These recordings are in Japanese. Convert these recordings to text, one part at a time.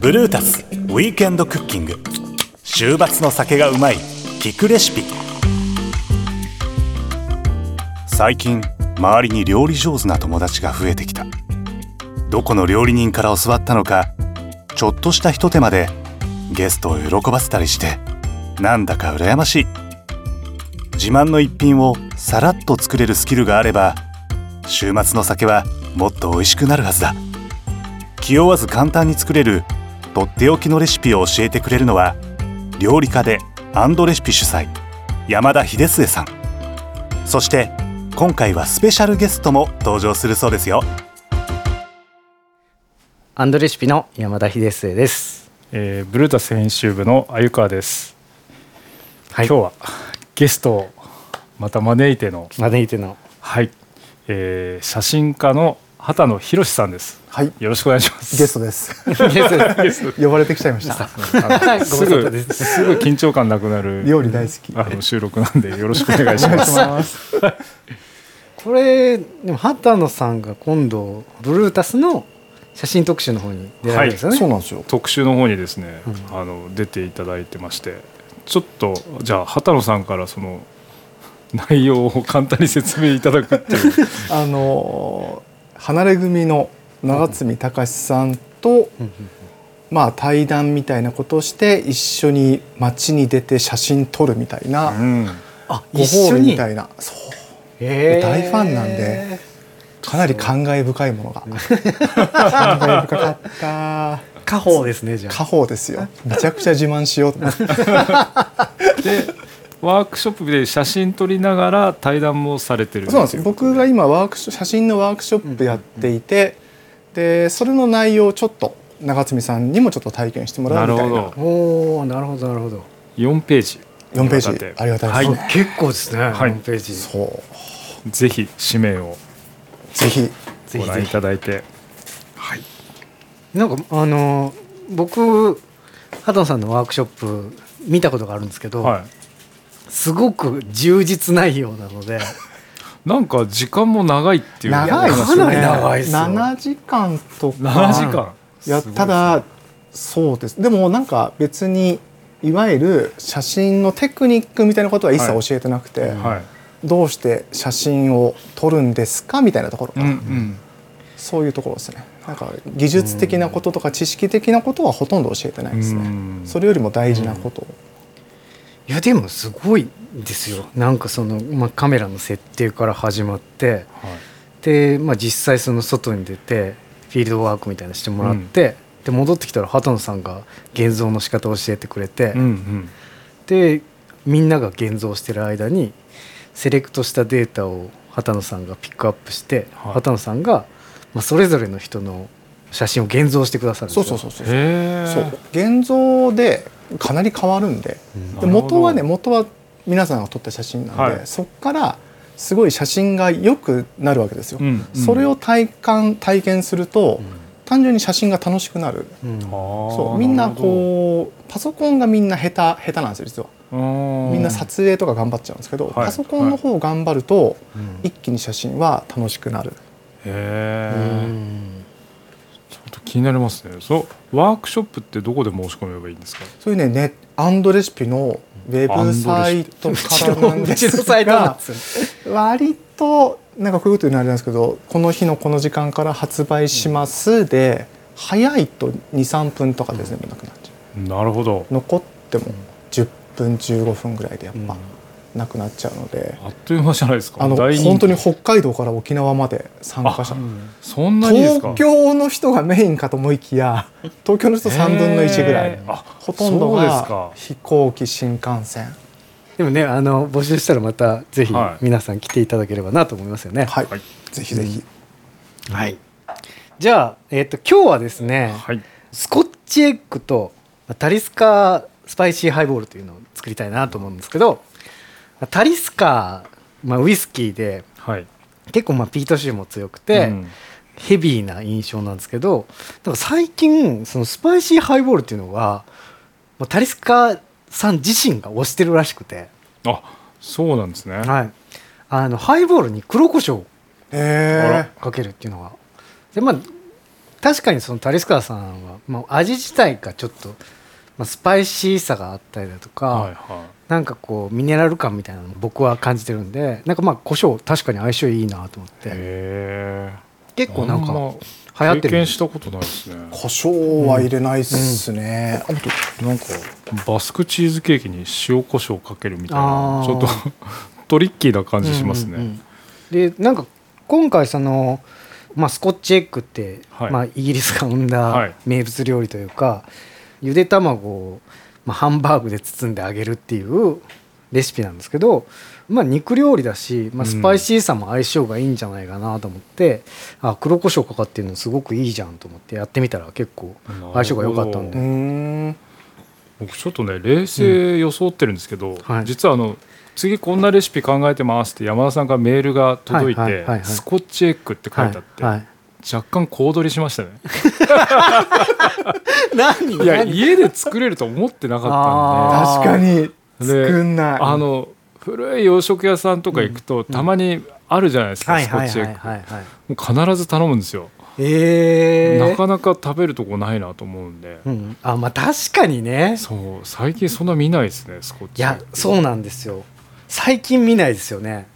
ブルータスウィークエンドクッキング。週末の酒がうまい聞くレシピ。最近周りに料理上手な友達が増えてきた。どこの料理人から教わったのかちょっとしたひと手間でゲストを喜ばせたりしてなんだか羨ましい。自慢の一品をさらっと作れるスキルがあれば週末の酒はもっと美味しくなるはずだ。気負わず簡単に作れるとっておきのレシピを教えてくれるのは料理家でアンドレシピ主催山田秀末さん。そして今回はスペシャルゲストも登場するそうですよ。アンドレシピの山田秀末です、えー、ブルータス編集部の鮎川です、はい、今日はゲストをまた招いての招いての。はい、えー、写真家の畑野博さんですはい、よろしくお願いしますゲストです。ゲスト呼ばれてきちゃいました。すぐですすぐ緊張感なくなる料理大好き。あの収録なんでよろしくお願いします。これでも畑野さんが今度ブルータスの写真特集の方に出られるんですよね、そうなんですよ。特集の方にですね、うあの出ていただいてましてちょっとじゃあ畑野さんからその内容を簡単に説明いただくっていう。あのー離れ組の長積隆さんと、まあ対談みたいなことをして一緒に街に出て写真撮るみたいな、うん。あご褒美み一緒に？たいな、そう。へー。大ファンなんでかなり感慨深いものが。感慨深かった。家宝ですねじゃ家あ宝ですよ。めちゃくちゃ自慢しようと思って。でワークショップで写真撮りながら対談もされてる。そうなんですよ。僕が今ワークショ写真のワークショップやっていて、でそれの内容をちょっと長積さんにもちょっと体験してもらうみたいな。なるほど。おおなるほどなるほど。4ページ。4ページ。ありがたいです。ね、あ結構ですね、はい。ホームページ。そう。ぜひ紙面を。ぜひ。ご覧いただいて。はい。なんかあのー僕畑野さんのワークショップ見たことがあるんですけど、はすごく充実内容なので。いなんか時間も長いっていう長い。ですね。かなり長いっすよ。7時間とか。7時間。いやただそうです。でもなんか別にいわゆる写真のテクニックみたいなことは一切教えてなくて、はい。どうして写真を撮るんですかみたいなところかうんら、うんそういうところですね。なんか技術的なこととか知識的なことはほとんど教えてないですね、うん。それよりも大事なことを、いやでもすごいですよ。なんかその、まあ、カメラの設定から始まってはい。で、まあ、実際その外に出てフィールドワークみたいなのしてもらって、で戻ってきたら畑野さんが現像の仕方を教えてくれて、うんうん。でみんなが現像してる間にセレクトしたデータを畑野さんがピックアップして、はい。畑野さんが、まあ、それぞれの人の写真を現像してくださるんですよ。そうそうそうそう。現像でかなり変わるんで。うん。で元はね元は皆さんが撮った写真なんで、はい。そこからすごい写真が良くなるわけですよ、うん。うんそれを体感体験すると、単純に写真が楽しくなる。うん。そうみんなこうパソコンがみんな下手下手なんですよ実は。うみんな撮影とか頑張っちゃうんですけど、はい。パソコンの方頑張ると、うん。一気に写真は楽しくなる。へうえ気になりますね。そうワークショップってどこで申し込めばいいんですか？そういうねネアンドレシピのウェブサイトからなんですが 割となんかこういうこと言うのはあれなんですけどこの日のこの時間から発売します。で、早いと23分とかで全部なくなっちゃなるほど。う残っても10分15分ぐらいでやっぱなくなっちゃうので、あっという間じゃないですか。あの本当に北海道から沖縄まで参加者。そんなにですか？東京の人がメインかと思いきや 東京の人3分の1ぐらい。へーあほとんどがか。飛行機新幹線。でもねあの募集したらまたぜひはい。皆さん来ていただければなと思いますよね。はい、はい。ぜひぜひ、はい。じゃあ、えっと今日はですね、はい。スコッチエッグとまあタリスカスパイシーハイボールというのを作りたいなと思うんですけどまあタリスカ、まあ、ウイスキーではい。結構まあピート臭も強くて、うん。ヘビーな印象なんですけどだから最近そのスパイシーハイボールっていうのがまあタリスカさん自身が推してるらしくて、あそうなんですね。はい、あのハイボールに黒胡椒えかけるっていうのが。でまあ確かにそのタリスカーさんは、まあ、味自体がちょっと、まあ、スパイシーさがあったりだとか、はいはなんかこうミネラル感みたいなのも僕は感じてるんでなんかまあ胡椒確かに相性いいなと思っい。てへえ。結構なんか流行ってる経験したことないですね。胡椒は入れないっすね、あとなんかバスクチーズケーキに塩コショウかけるみたいなちょっと トリッキーな感じしますね。うんうんうんでなんか今回その、まあ、スコッチエッグって、はいまあ、イギリスが生んはいだ名物料理というか、ゆで卵を、まあ、ハンバーグで包んであげるっていうレシピなんですけど、まあ、肉料理だし、まあ、スパイシーさも相性がいいんじゃないかなと思って、あ黒胡椒かかってるのすごくいいじゃんと思ってやってみたら結構相性が良かったんうで。僕ちょっとね冷静装ってるんですけど、はい。実はあの次こんなレシピ考えてますって山田さんからメールが届いて、スコッチエッグって書いてあって、はいはい若干小躍りしましたね。何？いや何？家で作れると思ってなかったんあー。確かに。で作んない。であの古い洋食屋さんとか行くと、たまにあるじゃないですか、はいスコッチエッグ、必ず頼むんですよ、えー。なかなか食べるとこないなと思うんで、うん、あまあ確かにね。そう。最近そんな見ないですねスコッいチエッグ。やそうなんですよ。最近見ないですよね。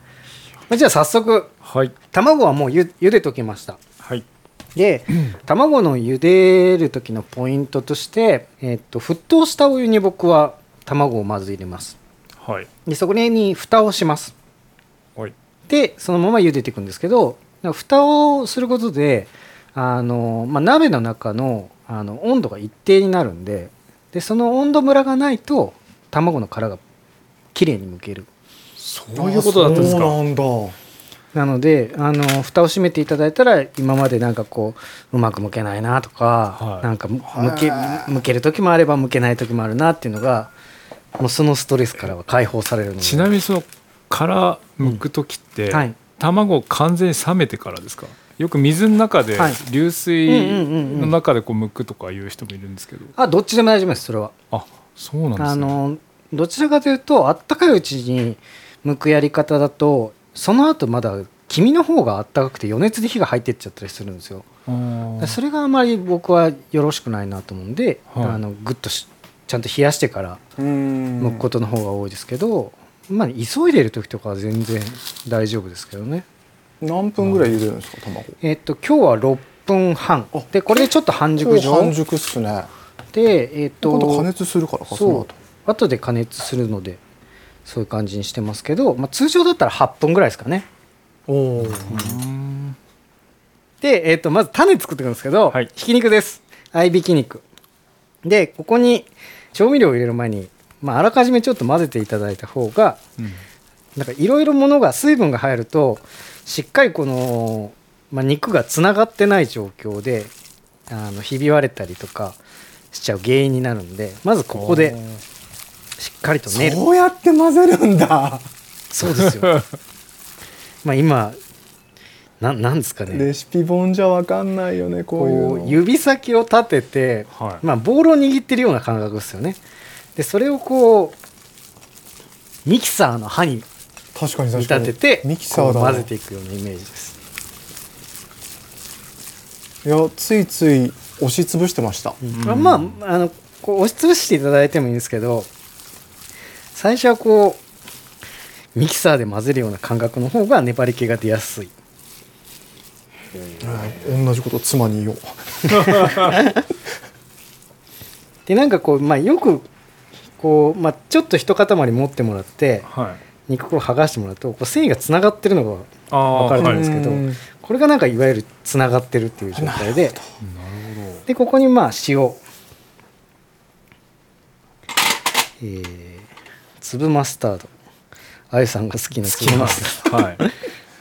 まあじゃあ早速はい。卵はもうゆ茹でときました。はいで卵の茹でる時のポイントとして、えっと沸騰したお湯に僕は卵をまず入れます。はい。でそこに蓋をします。はい。でそのまま茹でていくんですけど蓋をすることであの、まあ、鍋の中のあの温度が一定になるんででその温度ムラがないと卵の殻がきれいに剥ける。そういうことだったんですか。そうなんだなのであの蓋を閉めていただいたら今までなんかこううまく剥けないなとか、はい。なんかむ剥け剥ける時もあれば剥けない時もあるなっていうのがもうそのストレスからは解放されるので。ちなみにその殻剥く時って、はい。卵完全に冷めてからですか？よく水の中ではい。流水うんうんうんうんの中でこう剥くとかいう人もいるんですけど。あどっちでも大丈夫ですそれは。あそうなんですね。あのどちらかというとあったかいうちに剥くやり方だとその後まだ黄身の方があったかくて余熱で火が入ってっちゃったりするんですよ。それがあまり僕はよろしくないなと思うんで、はい。あのグッとしちゃんと冷やしてからうん。剥くことの方が多いですけど、まあ急いでる時とかは全然大丈夫ですけどね。何分ぐらい茹でるんですか卵？えっと今日は6分半。あでこれでちょっと半熟状。半熟っすね。でえっと加熱するからかそそう。後で加熱するのでそういう感じにしてますけど、まあ、通常だったら8分ぐらいですかね。おおうんで、えー、とまず種作っていくんですけど、はい。ひき肉です。合いびき肉。でここに調味料を入れる前に、まあ、あらかじめちょっと混ぜていただいた方がうん。なんかいろいろものが水分が入るとしっかりこの、まあ、肉がつながってない状況であのひび割れたりとかしちゃう原因になるんでまずここでしっかりと練るそうやって混ぜるんだ。そうですよ。まあ今ななんですかね。レシピ本じゃわかんないよねこういう指先を立てて、はい。まあ、ボールを握ってるような感覚ですよね。でそれをこうミキサーの刃に確かに見立ててミキサー混ぜていくようなイメージです。いやついつい押しつぶしてました、まあ、まああのこう押しつぶしていただいてもいいんですけど最初はこうミキサーで混ぜるような感覚の方が粘り気が出やすい。同じこと妻に言おう。でなんかこう、まあ、よくこう、まあ、ちょっと一塊持ってもらってはい。肉を剥がしてもらうとこう繊維がつながってるのが分かると思うんはいですけど、うんこれがなんかいわゆるつながってるっていう状態でなるほど。でここにまあ塩、えー粒マスタード。あゆさんが好きな粒マスタード。はい。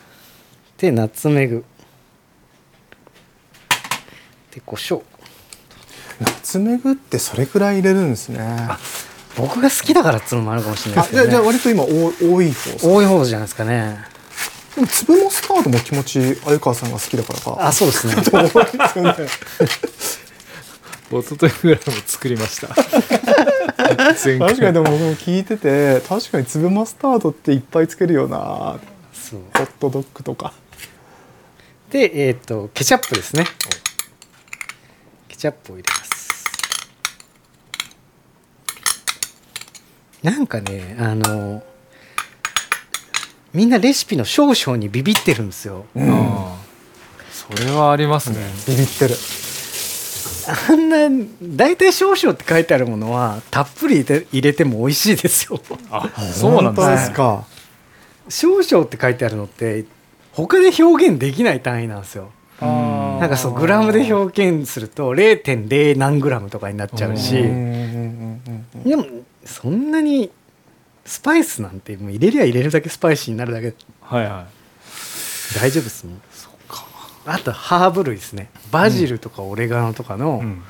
でナツメグ。で胡椒。ナツメグってそれくらい入れるんですね。僕が好きだからっていうのもあるかもしれないあじゃあじゃあですけどね割と今多多い方ですか？多い方じゃないですかね。でも粒マスタードも気持ち鮎川さんが好きだからか。あそうですね。と思いますよね。一昨日ぐらいも作りました確かにでも僕も聞いてて確かに粒マスタードっていっぱいつけるよな。そう。ホットドッグとか。でえっ、とケチャップですね。ケチャップを入れます。なんかねあのみんなレシピの少々にビビってるんですよ。うん。それはありますね、ビビってるあんな大体少々って書いてあるものはたっぷり入れて入れても美味しいですよ。あそうなんです本当ねですか。少々って書いてあるのって他で表現できない単位なんですよ。なんかそうグラムで表現すると0.0何グラムとかになっちゃうし。でもそんなにスパイスなんてもう入れりゃ入れるだけスパイシーになるだけ。はいは大丈夫ですもんあとハーブ類ですね。バジルとかオレガノとかいのうん。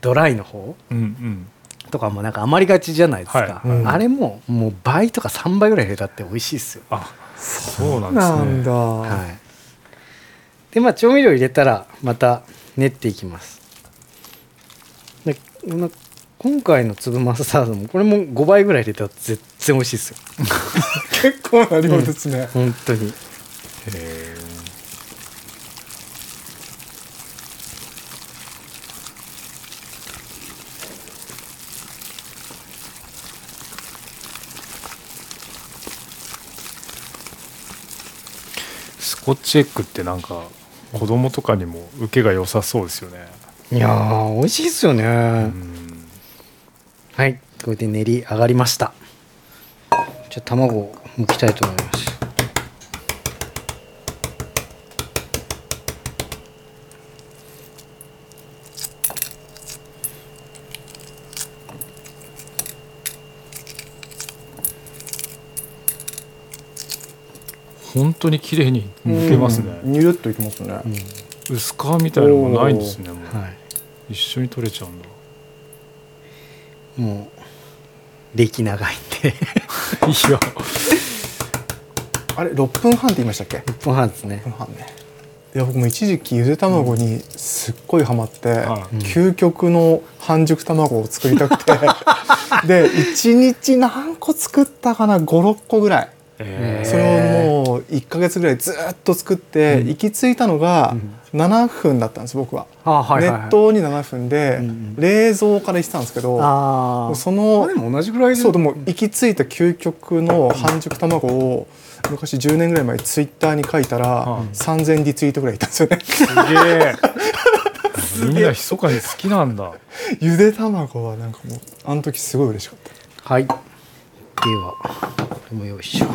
ドライの方うんうん。とかもなんか余りがちじゃないですか、はい。うん。あれももう倍とか3倍ぐらい入れたって美味しいですよ。あそうなんですね。なんだ、はい。でまあ調味料入れたらまた練っていきます。でまあ今回の粒マスタードもこれも5倍ぐらい入れたら全然美味しいですよ。結構な量ですね、本当に。へスコッチエッグってなんか子供とかにも受けが良さそうですよね。いやー美味しいですよね、うん。はいこれで練り上がりました。じゃあ卵を剥きたいと思います本当に綺麗に剥けますね。ニュルっといきますね、薄皮みたいなのもないんですね。もう。はい。一緒に取れちゃうんだ。もう歴長いんで。いや、あれ6分半って言いましたっけ？1分半ですね。6分半ね。いや僕も一時期ゆで卵にすっごいハマって、はい。究極の半熟卵を作りたくて。で1日何個作ったかな？56個ぐらい。えー。それを1ヶ月ぐらいずっと作って、行き着いたのが7分だったんです僕は。熱湯に7分で、うんうん。冷蔵からしてたんですけどそのでも同じぐらいで。そうでも行き着いた究極の半熟卵を昔10年ぐらい前ツイッターに書いたら、はい。3000リツイートぐらいいたんですよね。すげえ。みんな密かに好きなんだ。ゆで卵はなんかもうあの時すごい嬉しかった。はい。ではこれもよいしょ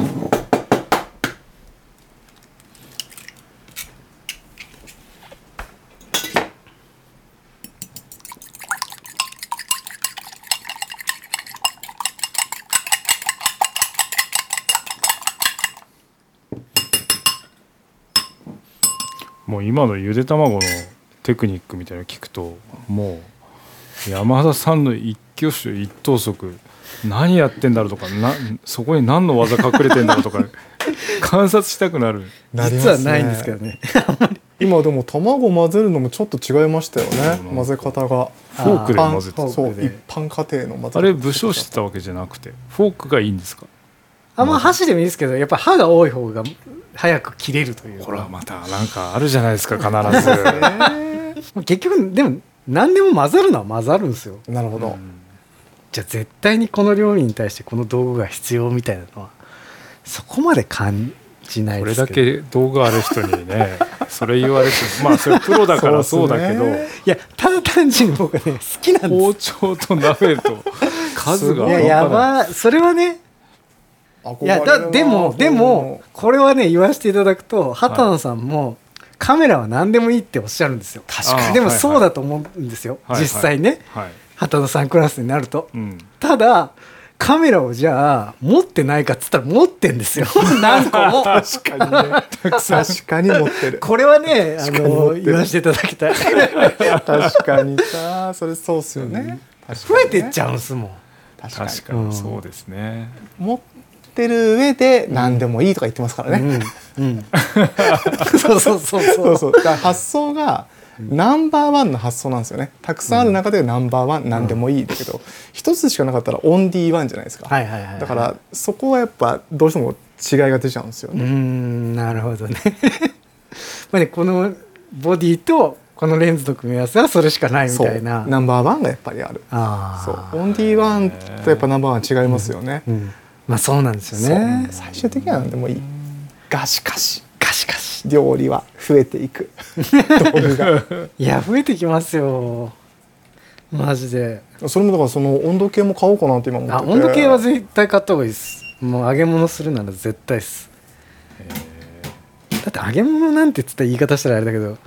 もう今のゆで卵のテクニックみたいなの聞くともう山田さんの一挙手一投足何やってんだろうとかなそこに何の技隠れてんだろうとか 観察したくなる。実はないんですけどね。今でも卵混ぜるのもちょっと違いましたよね。うん混ぜ方が。フォークで混ぜてそう一般家庭の混ぜ方。あれ武将してたわけじゃなくてフォークがいいんですか？あんま箸でもいいですけどやっぱ歯が多い方が早く切れるという。ほらまたなんかあるじゃないですか必ず。結局でも何でも混ざるのは混ざるんですよ。なるほど、じゃあ絶対にこの料理に対してこの道具が必要みたいなのはそこまで感じないこれだですけど。け動画ある人にね それ言われてまあそれプロだからそうだけど、ねいやただ単純に僕はね好きなんで包丁と鍋と数がやば。それはねいやだでもでもこれはね言わせていただくと畑野さんも、カメラは何でもいいっておっしゃるんですよ。確かに。でもそうだと思うんですよ、はいはい。実際ねはい、畑野さんクラスになると。うん、ただカメラをじゃあ持ってないかっつったら持ってんですよ。何個も。確かにね。確かに持ってる。これはねあの言わせていただきたい。確かにさそれそうっすよね、確増かにねえてっちゃうんすもん。確かに。確かに。そうですね、持ってる上で何でもいいとか言ってますからね、うんうん。そうそうそうそそううそう。だから発想がナンバーワンの発想なんですよね。たくさんある中でナンバーワン何でもいいだけど一つしかなかったらオンディーワンじゃないですか、はいはいはいだからそこはやっぱどうしても違いが出ちゃうんですようーね、んなるほどね。まあねこのボディとこのレンズの組み合わせはそれしかないみたいな。ナンバーワンがやっぱりある。あそう。あオンディワンとやっぱナンバーワン違いますよね、うんまあそうなんですよね。最終的には何でもいい。がしかし。ガシガシ料理は増えていく。道具が。いや増えてきますよ。マジで。それもだからその温度計も買おうかなって今思ってて。あ温度計は絶対買った方がいいです。もう揚げ物するなら絶対です。だって揚げ物なんて言ったら言い方したらあれだけど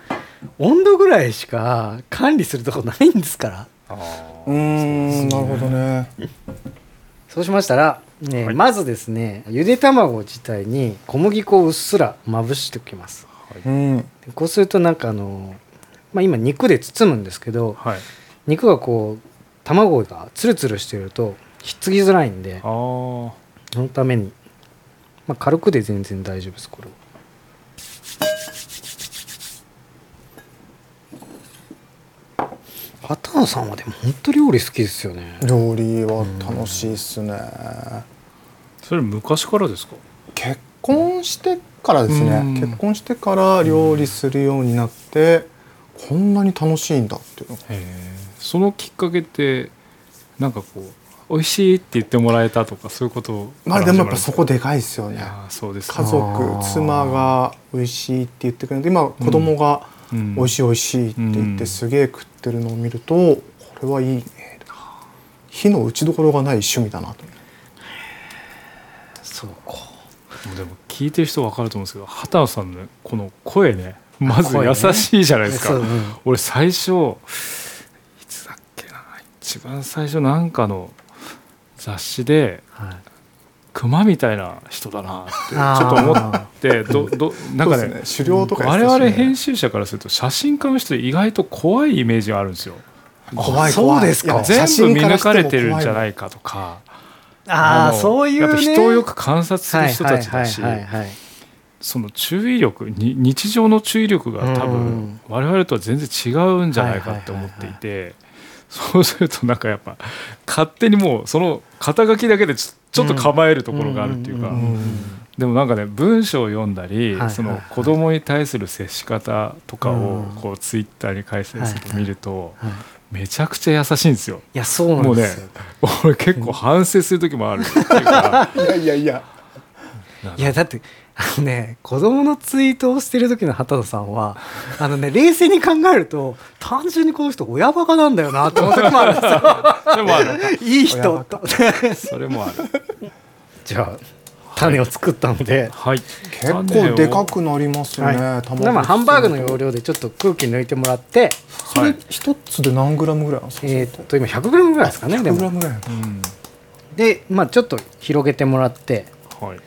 温度ぐらいしか管理するとこないんですから。うー。んなるほどね。そうしましたら、ねはい。まずですねゆで卵自体に小麦粉をうっすらまぶしておきます。うん。でこうするとなんかあの、まあ、今肉で包むんですけどはい。肉がこう卵がツルツルしてるとひっつきづらいんでああそのために、まあ、軽くで全然大丈夫ですこれは。畑野さんはでも本当料理好きですよね。料理は楽しいっすねそれ昔からですか？結婚してからですうん。ね結婚してから料理するようになってこんなに楽しいんだっていうのそのきっかけってなんかこう美味しいって言ってもらえたとかそういうこと？まあでもやっぱそこででかいですよね。そうです家ね族妻が美味しいって言ってくれる今子供がうん。美味しい美味しいって言ってうんすげえ食ってるのを見るとこれはいいね。火の打ちどころがない趣味だなとそうか。でも聞いてる人分かると思うんですけど畑野さんのこの声ねまず優しいじゃないですか、そううん。俺最初いつだっけな一番最初なんかの雑誌ではい。熊みたいな人だなってちょっと思ってど どなんかねね。狩猟とかやっ我々編集者からすると写真家の人意外と怖いイメージがあるんですよ。怖いそうですか。全部見抜かれてるんじゃ怖ないかとかあそういうね。やっぱ人をよく観察する人たちだしその注意力に日常の注意力が多うん。分我々とは全然違うんじゃないかって思っていてそうするとなんかやっぱ勝手にもうその肩書きだけでちょっと構えるところがあるっていうかでもなんかね文章を読んだり、その子供に対する接し方とかをうん。こうツイッターに解説すると見るとはいめちゃくちゃ優しいんですよ。いやそうなんですよ、俺結構反省する時もあるっていうか。いやいやいや。いやだってあのね子供のツイートをしてる時の畑野さんはあのね冷静に考えると単純にこの人親バカなんだよなって思う時もあるんですよ。でもある。いい人。とそれもある。じゃあ種を作ったので、はい、結構でかくなりますよね、はい、卵でまあハンバーグの要領でちょっと空気抜いてもらってそれ一つで何グラムぐらいなんですか、えーっと今 100g ぐらいですかねで100グラもムぐらい。うんでまあちょっと広げてもらって、はい、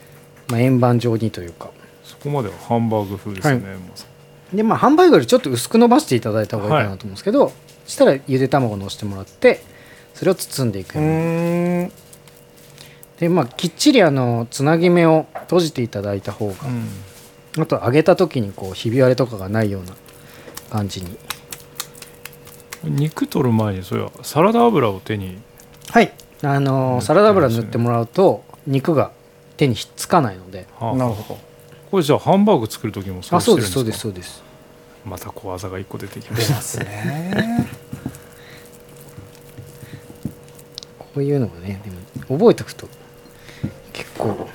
まあ、円盤状にというか。そこまではハンバーグ風ですよね。はい。でまあハンバーグよりちょっと薄く伸ばしていただいた方がいいかなと思うんですけど、そしたらゆで卵をのせてもらってそれを包んでいくうようにーんでまあきっちりあのつなぎ目を閉じていただいた方が、あと揚げた時にこうひび割れとかがないような感じに。肉取る前にそれはサラダ油を手にはい。あのサラダ油塗ってもらうと肉が手にひっつかないので。はあ。なるほど。これじゃあハンバーグ作る時もそうあしてるそうんでですか？すそうですそうです。また小技が一個出てきました出ますね。こういうのがねでも覚えておくと結構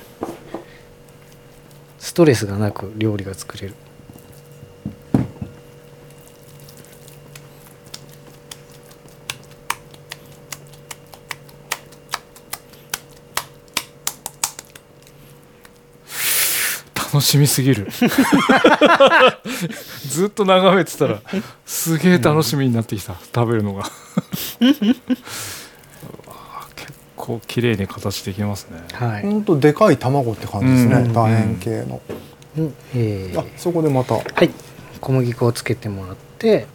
ストレスがなく料理が作れる。楽しみすぎる。ずっと眺めてたらすげえ楽しみになってきた、食べるのが構綺麗に形できますね。はい、ほんとでかい卵って感じですね、うん楕円形の、うん。えー。あそこでまた。はい。小麦粉をつけてもらって。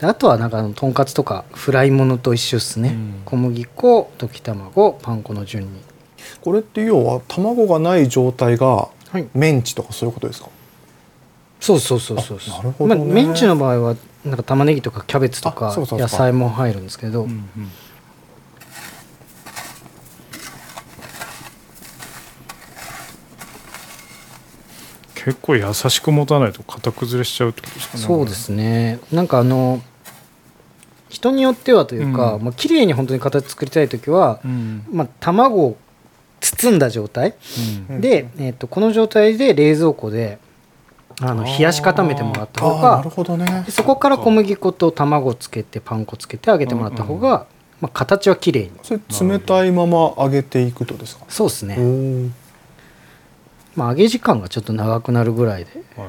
であとはなんかあのとんかつとかフライものと一緒ですね、うん。小麦粉溶き卵パン粉の順に。これって要は卵がない状態がはい。メンチとかそういうことですか？そうそうそうそうあなるほどね。まあ、メンチの場合はなんか玉ねぎとかキャベツとあか。野菜も入るんですけど、うんうん結構優しく持たないと型崩れしちゃうってことですかね。そうですね。なんかあの人によってはというか、うん。まあ綺麗に本当に形作りたい時は、うん。まあ、卵を包んだ状態。うん。うんで、えー、とこの状態で冷蔵庫であの冷やし固めてもらった方ああなるがほどね。でそこから小麦粉と卵をつけてパン粉つけて揚げてもらった方が、まあ、形は綺麗に。それ冷たいまま揚げていくとですか？そうですね、まあ、揚げ時間がちょっと長くなるぐらいで。はい。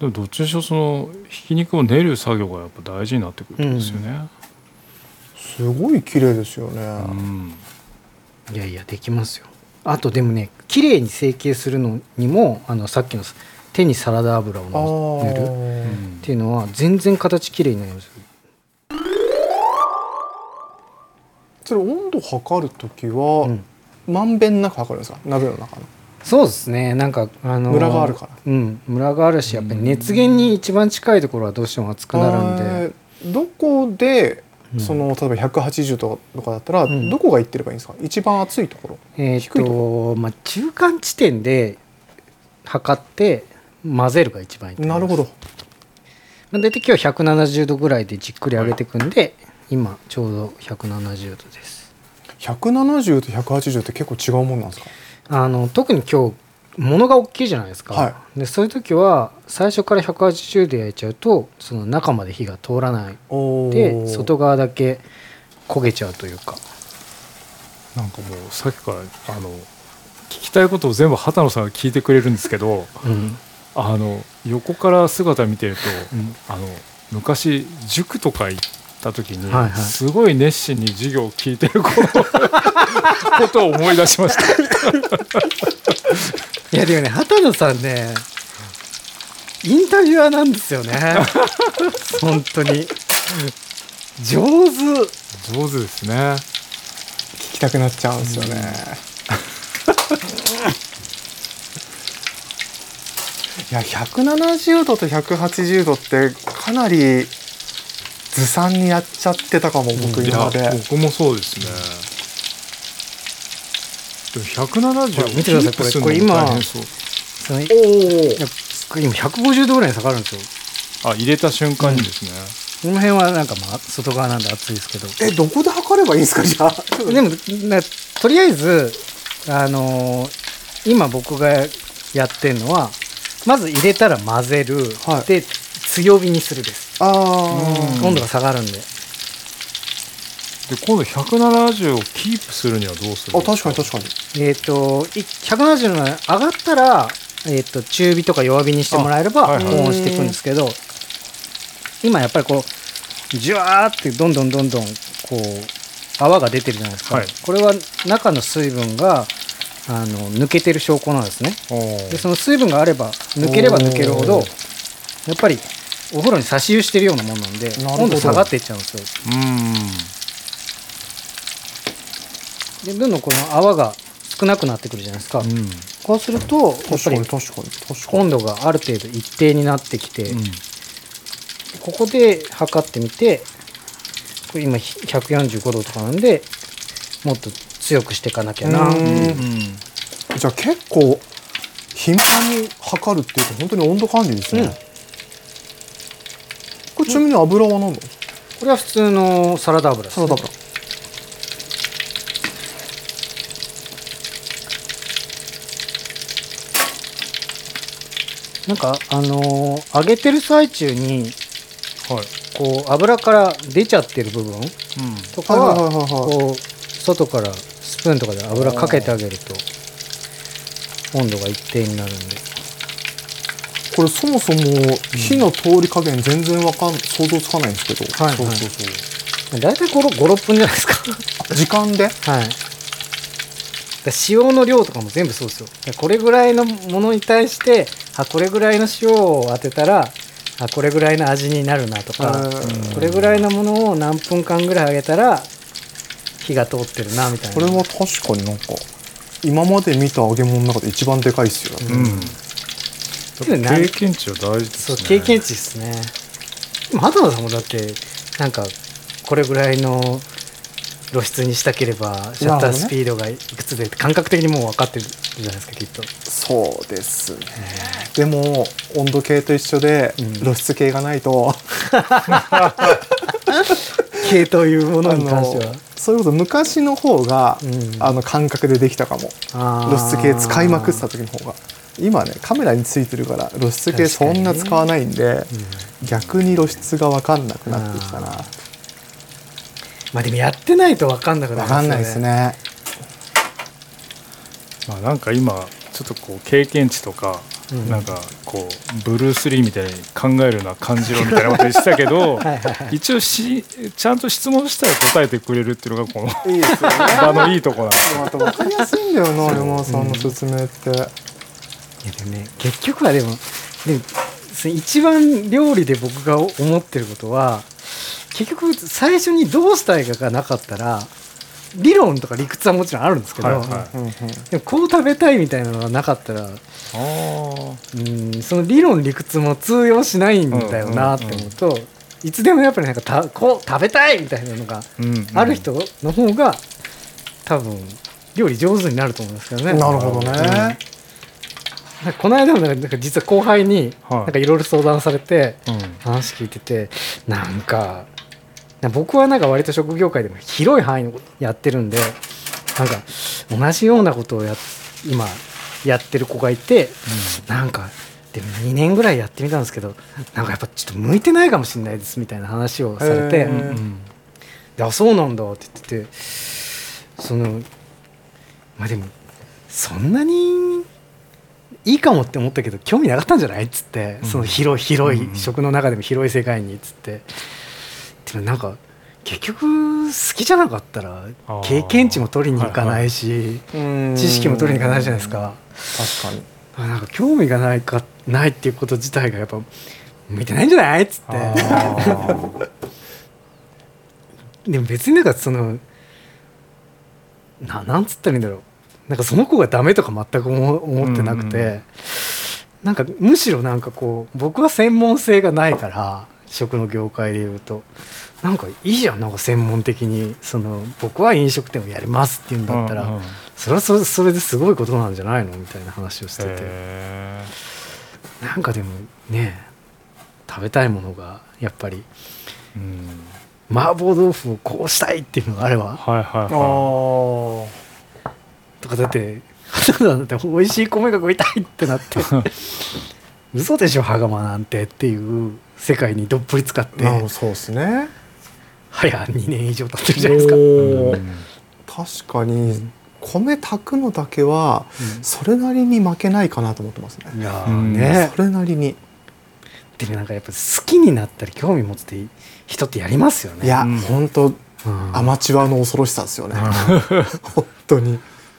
でもどっちにしろそのひき肉を練る作業がやっぱ大事になってくるんですよね。すごい綺麗ですよね、うん。いやいやできますよ。あとでもね綺麗に成形するのにもあのさっきの手にサラダ油を塗る。っーていうのは全然形綺麗になります。それ温度測る時は、うん。まんべんなく測るんですか？鍋の中のそうですね。なんかあのムラがあるから。うん。ムラがあるしやっぱり熱源に一番近いところはどうしても熱くなるんで、えーどこでうん。その例えば180度とかだったら、ん。どこがいってればいいんですか？一番熱いところ？えーっととまあ中間地点で測って混ぜるが一番いいなるほど。まあ大体今日170度ぐらいでじっくり揚げていくんで、今ちょうど170度です。170と180って結構違うもんなんですか？あの特に今日物が大きいじゃないですか、はでそういう時は最初から180で焼いちゃうとその中まで火が通らない。で外側だけ焦げちゃうというか。なんかもうさっきからあの聞きたいことを全部畑野さんが聞いてくれるんですけどうん。あの横から姿見てると、あの昔塾とか行った時に、はいはい。すごい熱心に授業を聞いてる ことを思い出しました。いやでもね畑野さんねインタビュアーなんですよね。本当に。上手。上手ですね。聞きたくなっちゃうんですよね、いや170度と180度ってかなりずさんにやっちゃってたかも僕いや今まで、僕もそうですね。でも170を見てくださいこれ。これ今そのいお今150度ぐらいに下がるんですよ。あ入れた瞬間にですね。この辺はなんかまあ外側なんで熱いですけど。えどこで測ればいいんですかじゃあ？でもなとりあえずあのー今僕がやってるのはまず入れたら混ぜる、はい。で強火にするです温度が下がるんで。で今度170をキープするにはどうする？あ確かに確かに。えっ、とい170の上がったら、えー、と中火とか弱火にしてもらえればあはいはい。保温していくんですけど今やっぱりこうジュワーってどんどんどんどんこう泡が出てるじゃないですか、はい。これは中の水分があの抜けてる証拠なんですね。でその水分があれば抜ければ抜けるほどおやっぱりお風呂に差し湯してるようなもんなんで温度下がっていっちゃうんですよ。うん。でどんどんこの泡が少なくなってくるじゃないですか、うん。こうするとやっ確ぱりかに確かに確かに。温度がある程度一定になってきて、うん。ここで測ってみてこれ今145度とかなんでもっと強くしていかなきゃな。うん。うん。じゃあ結構頻繁に測るっていうと本当に温度管理ですね、ちなみに油は何だ？これは普通のサラダ油です、サラダ油。なんかあのー揚げてる最中にはい。こう油から出ちゃってる部分とかはこう外からスプーンとかで油かけてあげると温度が一定になるんでこれそもそも火の通り加減全然わかん想像つかないんですけど、はい。そうそうそう。大体56分じゃないですか。時間で？はい。だ塩の量とかも全部そうですよ。でこれぐらいのものに対して、あ、これぐらいの塩を当てたら、あ、これぐらいの味になるなとか、うんこれぐらいのものを何分間ぐらい揚げたら、火が通ってるなみたいな。これは確かになんか今まで見た揚げ物の中で一番でかいっすよ、うんうん経験値は大事ですそうね経験値ですね。でも畑野さんもだってなんかこれぐらいの露出にしたければシャッタースピードがいくつでって感覚的にもう分かってるじゃないですかきっと。そうですね。でも温度計と一緒でうん。露出計がないと、系というものあに関しては。のそれこそ昔の方が、うん。あの感覚でできたかも。露出計使いまくってた時の方が今ねカメラについてるから露出計そんな使わないんで、逆に露出が分かんなくなってきたな。まあでもやってないと分かんなくな分かんないですね。まあなんか今ちょっとこう経験値とか、うん。なんかこうブルース・リーみたいに考えるような感じろみたいなこと言ってたけど はいはいはい。一応しちゃんと質問したら答えてくれるっていうのがこのいいですよね。場のいいとこなんで。すまた分かりやすいんだよな山田さんの説明って、いやでもね結局はでもで一番料理で僕が思ってることは結局最初にどうしたいかがなかったら理論とか理屈はもちろんあるんですけど、はいはい。うんうん。でもこう食べたいみたいなのがなかったらうんその理論理屈も通用しないんだよなって思うと、いつでもやっぱりなんかたこう食べたいみたいなのがうんある人の方が多分料理上手になると思うんですけどね。なるほどね、なん。か この間もなんか実は後輩にはい。なんかいろいろ相談されてうん。話聞いててなんか僕はなんか割と食業界でも広い範囲のやってるんでなんか同じようなことをや今やってる子がいてなんかでも2年ぐらいやってみたんですけどなんかやっぱちょっと向いてないかもしれないですみたいな話をされてあそうなんだって言っててそのまあでもそんなにいいかもって思ったけど興味なかったんじゃないっつって、うん。その広い広い、うん。食の中でも広い世界にっつって。でもなんか結局好きじゃなかったら経験値も取りに行かないし、うん知識も取りに行かないじゃないですか。確かに。あなんか興味がないかないっていうこと自体がやっぱ向いてないんじゃないっつって。でも別になんかそのななんつったらいいんだろうなんかその子がダメとか全く思思ってなくて、うんうんなんかむしろなんかこう僕は専門性がないから食の業界でいうと。なんかいいじゃんなんか専門的にその僕は飲食店をやりますっていうんだったら、うんうん。それはそれそれですごいことなんじゃないのみたいな話をしてて。へなんかでもね食べたいものがやっぱりーうん。麻婆豆腐をこうしたいっていうのがあれば。はいはいはあとかだって花田だって美味しい米が食いたいってなって。嘘でしょ羽釜なんてっていう世界にどっぷり使って。そうですね。早2年以上経ってるじゃないですか。確かに米炊くのだけはそれなりに負けないかなと思ってますね。いやね。それなりに。でもなんかやっぱ好きになったり興味持つって人ってやりますよね。いやうん本当うん。アマチュアの恐ろしさですよね。本当に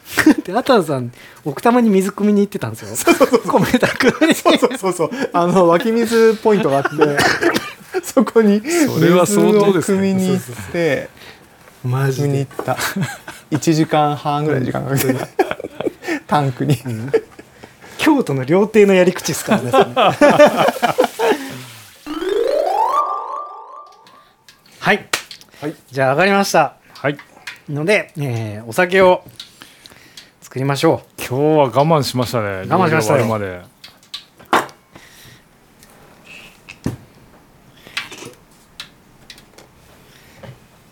であたさん奥多摩に水汲みに行ってたんですよ。米炊くのに。そうそうそうそう。あの湧き水ポイントがあって そこに水をそれは相当ですね。汲みに行ってマジに行った。1時間半ぐらい時間かけてタンクに。京都の料亭のやり口ですからね。はい、はい。じゃあ上がりました。はい。ので、えーお酒を作りましょ今日は我慢しましたね。我慢しましたまで。う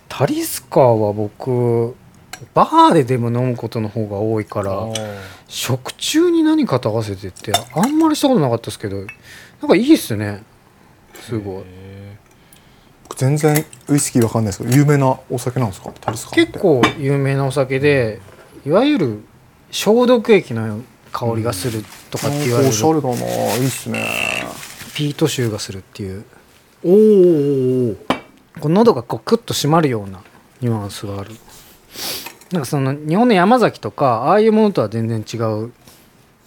タリスカーは僕バーででも飲むことの方が多いから食中に何かと合わせてってあんまりしたことなかったですけどなんかいいっすね。すごい。へ全然ウイスキーわかんないですけど有名なお酒なんですか？タリスカって。結構有名なお酒でいわゆる消毒液の香りがするとかって言われるおしゃれだないいっすねピート臭がするっていうおーこう喉がこうクッと締まるようなニュアンスがあるなんかその日本の山崎とかああいうものとは全然違う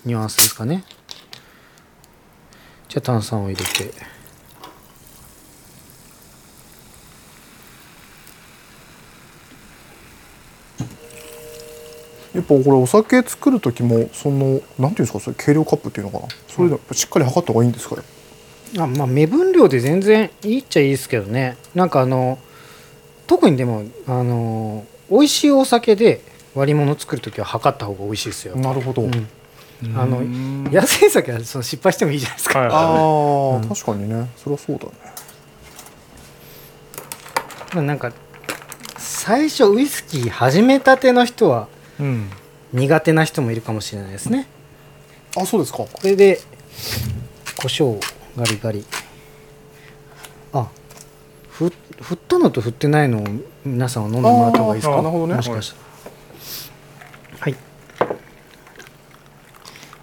ニュアンスですかねじゃあ炭酸を入れてやっぱこれお酒作る時もそのなんていうんですかそれ計量カップっていうのかな？それでしっかり測った方がいいんですか？ねあまあ目分量で全然いいっちゃいいですけどね。なんかあの特にでもあの美味しいお酒で割り物作る時は測った方が美味しいですよ、なるほど、うん。あのうん安い酒はその失敗してもいいじゃないですか、はいああ、うん確かにね。そりゃそうだね。まあなんか最初ウイスキー始めたての人はうん苦手な人もいるかもしれないですね。あそうですか。これで胡椒ガリガリ。あふ振ったのと振ってないのを皆さんは飲んでもらった方がいいですか？あーなるほどね。もしかしたら。はい。い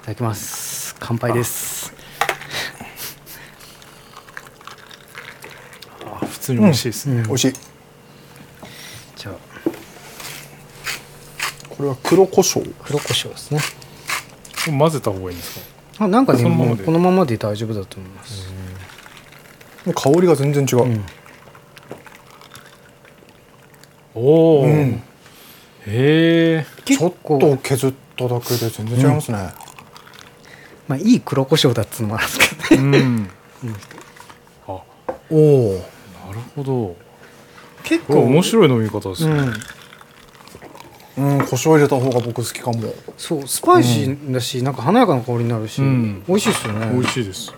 ただきます。乾杯です。あ普通に美味しいですね、うん。美味しいじゃあこれは黒胡椒。黒胡椒ですね。混ぜた方がいいんですか？あなんかねそのままで。もうこのままで大丈夫だと思います、香りが全然違う、うん。おお、うん。へえちょっと削っただけで全然違いますね、まあいい黒胡椒だっつうのもあるんですけどね。うん。あ。おおなるほど。結これ面白い飲み方ですね、うんうん胡椒入れた方が僕好きかも。そうスパイシーだし、なんか華やかな香りになるし、うん。美味しいですよね。美味しいです。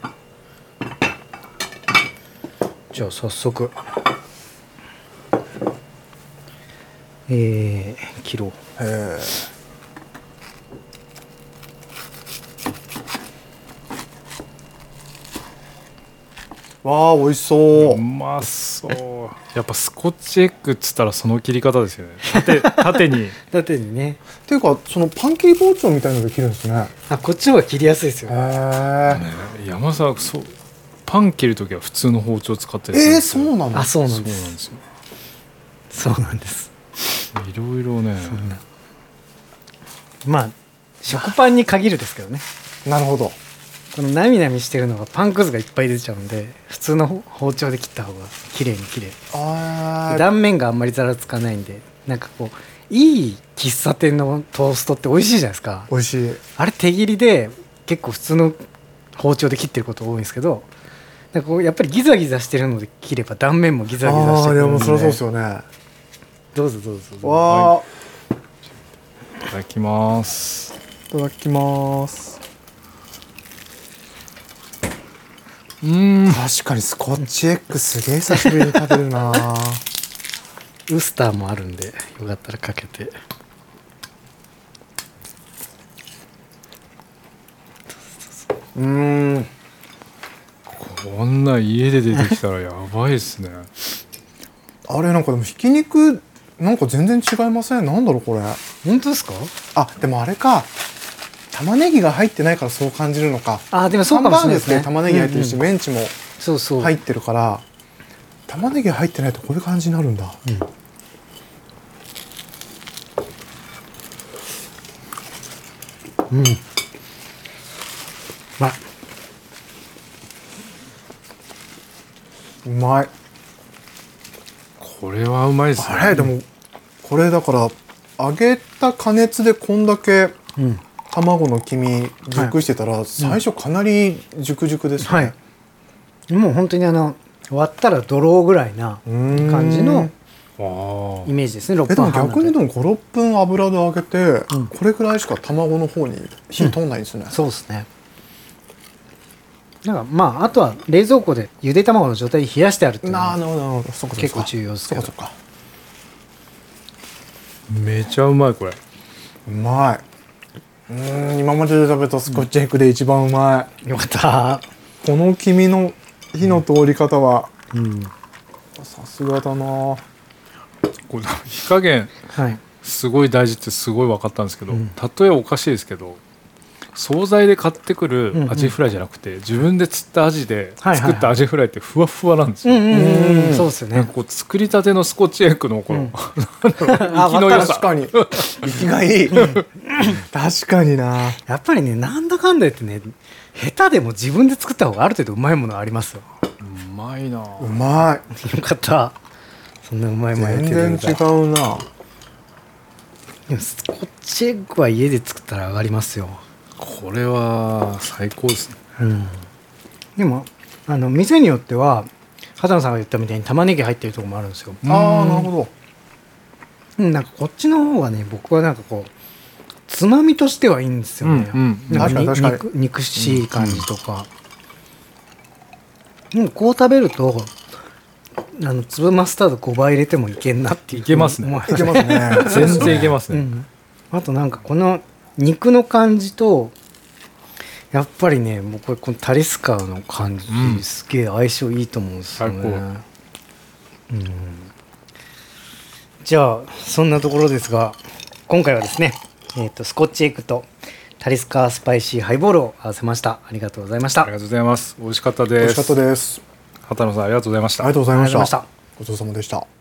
じゃあ早速。えー、切ろう。へえわあ美味しそう。うまそうやっぱスコッチエッグっつったらその切り方ですよね。縦縦に。縦にね。っていうかそのパン切り包丁みたいので切るんですね。あこっちの方が切りやすいですよ、へえ山さんそうパン切る時は普通の包丁使ったりえー、するんそうなのあそうですよなんです。そうなんですよ。そうなんです。いろいろね。まあ食パンに限るですけどね。なるほどこのなみなみしてるのがパンくずがいっぱい出ちゃうんで普通の包丁で切った方が綺麗に切れる。あー。断面があんまりざらつかないんでなんかこういい喫茶店のトーストって美味しいじゃないですか。美味しい。あれ手切りで結構普通の包丁で切ってること多いんですけどなんかこうやっぱりギザギザしてるので切れば断面もギザギザしてああくるんででもそりゃそうですよね。どうぞどうぞどうぞ。わあ、いただきます。いただきますうん。確かにスコッチエッグすげえ久しぶりに食べるな。ウスターもあるんでよかったらかけて。うーん。こんな家で出てきたらやばいですね。あれなんかでもひき肉なんか全然違いません？なんだろうこれ。本当ですか？あでもあれか玉ねぎが入ってないからそう感じるのか。あでもそうかもしれないですね。ね玉ねぎ入ってるし、うんうん。メンチも入ってるから玉ねぎ入ってないとこういう感じになるんだ。うん。まあうまい。これはうまいですね。あれでもこれだから揚げた加熱でこんだけうん卵の黄身熟してたら、最初かなり熟熟ですよはね、い。もう本当にあの割ったらドローぐらいな感じのあ。イメージですね6えでも分半逆にでもも56分油で揚げて、うん。これぐらいしか卵の方に火通んないんですね、そうですね。なんかまああとは冷蔵庫でゆで卵の状態で冷やしてあるっていうのはなあなるほどなるほど。そっかそっか。結構重要ですけど。そっかそっか。めちゃうまいこれ。うまいうーん今までで食べたスコッチエッグで一番うまい、よかった。この黄身の火の通り方はうんさすがだな。これ火加減はい。すごい大事ってすごい分かったんですけど、うん。例えおかしいですけど惣菜で買ってくるうんうん。アジフライじゃなくて、自分で釣ったアジで作ったアジフライってふわふわなんですよ、うんうんうんううんんそうですよね。こう作りたてのスコッチエッグのこの、うん。生きの良さ。確かに。生きがいい。確かにな。やっぱりねなんだかんだ言ってね下手でも自分で作った方がある程度うまいものありますよ。うまいな。うまい。よかった。そんなうまいもんやって全然違ううな。でもスコッチエッグは家で作ったら上がりますよこれは最高ですね。うん。でもあの店によっては畑野さんが言ったみたいに玉ねぎ入ってるところもあるんですよ。ああなるほど。うんなんかこっちの方がね僕はなんかこうつまみとしてはいいんですよね、うんうん。なんか肉肉しい感じとか、でもこう食べるとあの粒マスタード5倍入れてもいけんなっていけますね。思いけますね。全然いけますね、うん、あとなんかこの肉の感じとやっぱりね僕はこのタリスカーの感じ、うん。すげえ相性いいと思うんですよね。うん、じゃあそんなところですが今回はですね、えー、とスコッチエッグとタリスカースパイシーハイボールを合わせました。ありがとうございました。ありがとうございます。美味しかったです。美味しかったです。畑野さんありがとうございました。ありがとうございました。ごちそうさまでした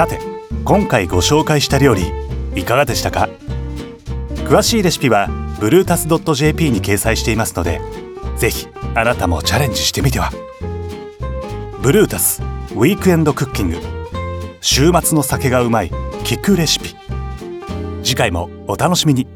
さて今回ご紹介した料理いかがでしたか？詳しいレシピはブルータス .jp に掲載していますのでぜひあなたもチャレンジしてみては。ブルータスウィークエンドクッキング。週末の酒がうまい聞くレシピ。次回もお楽しみに。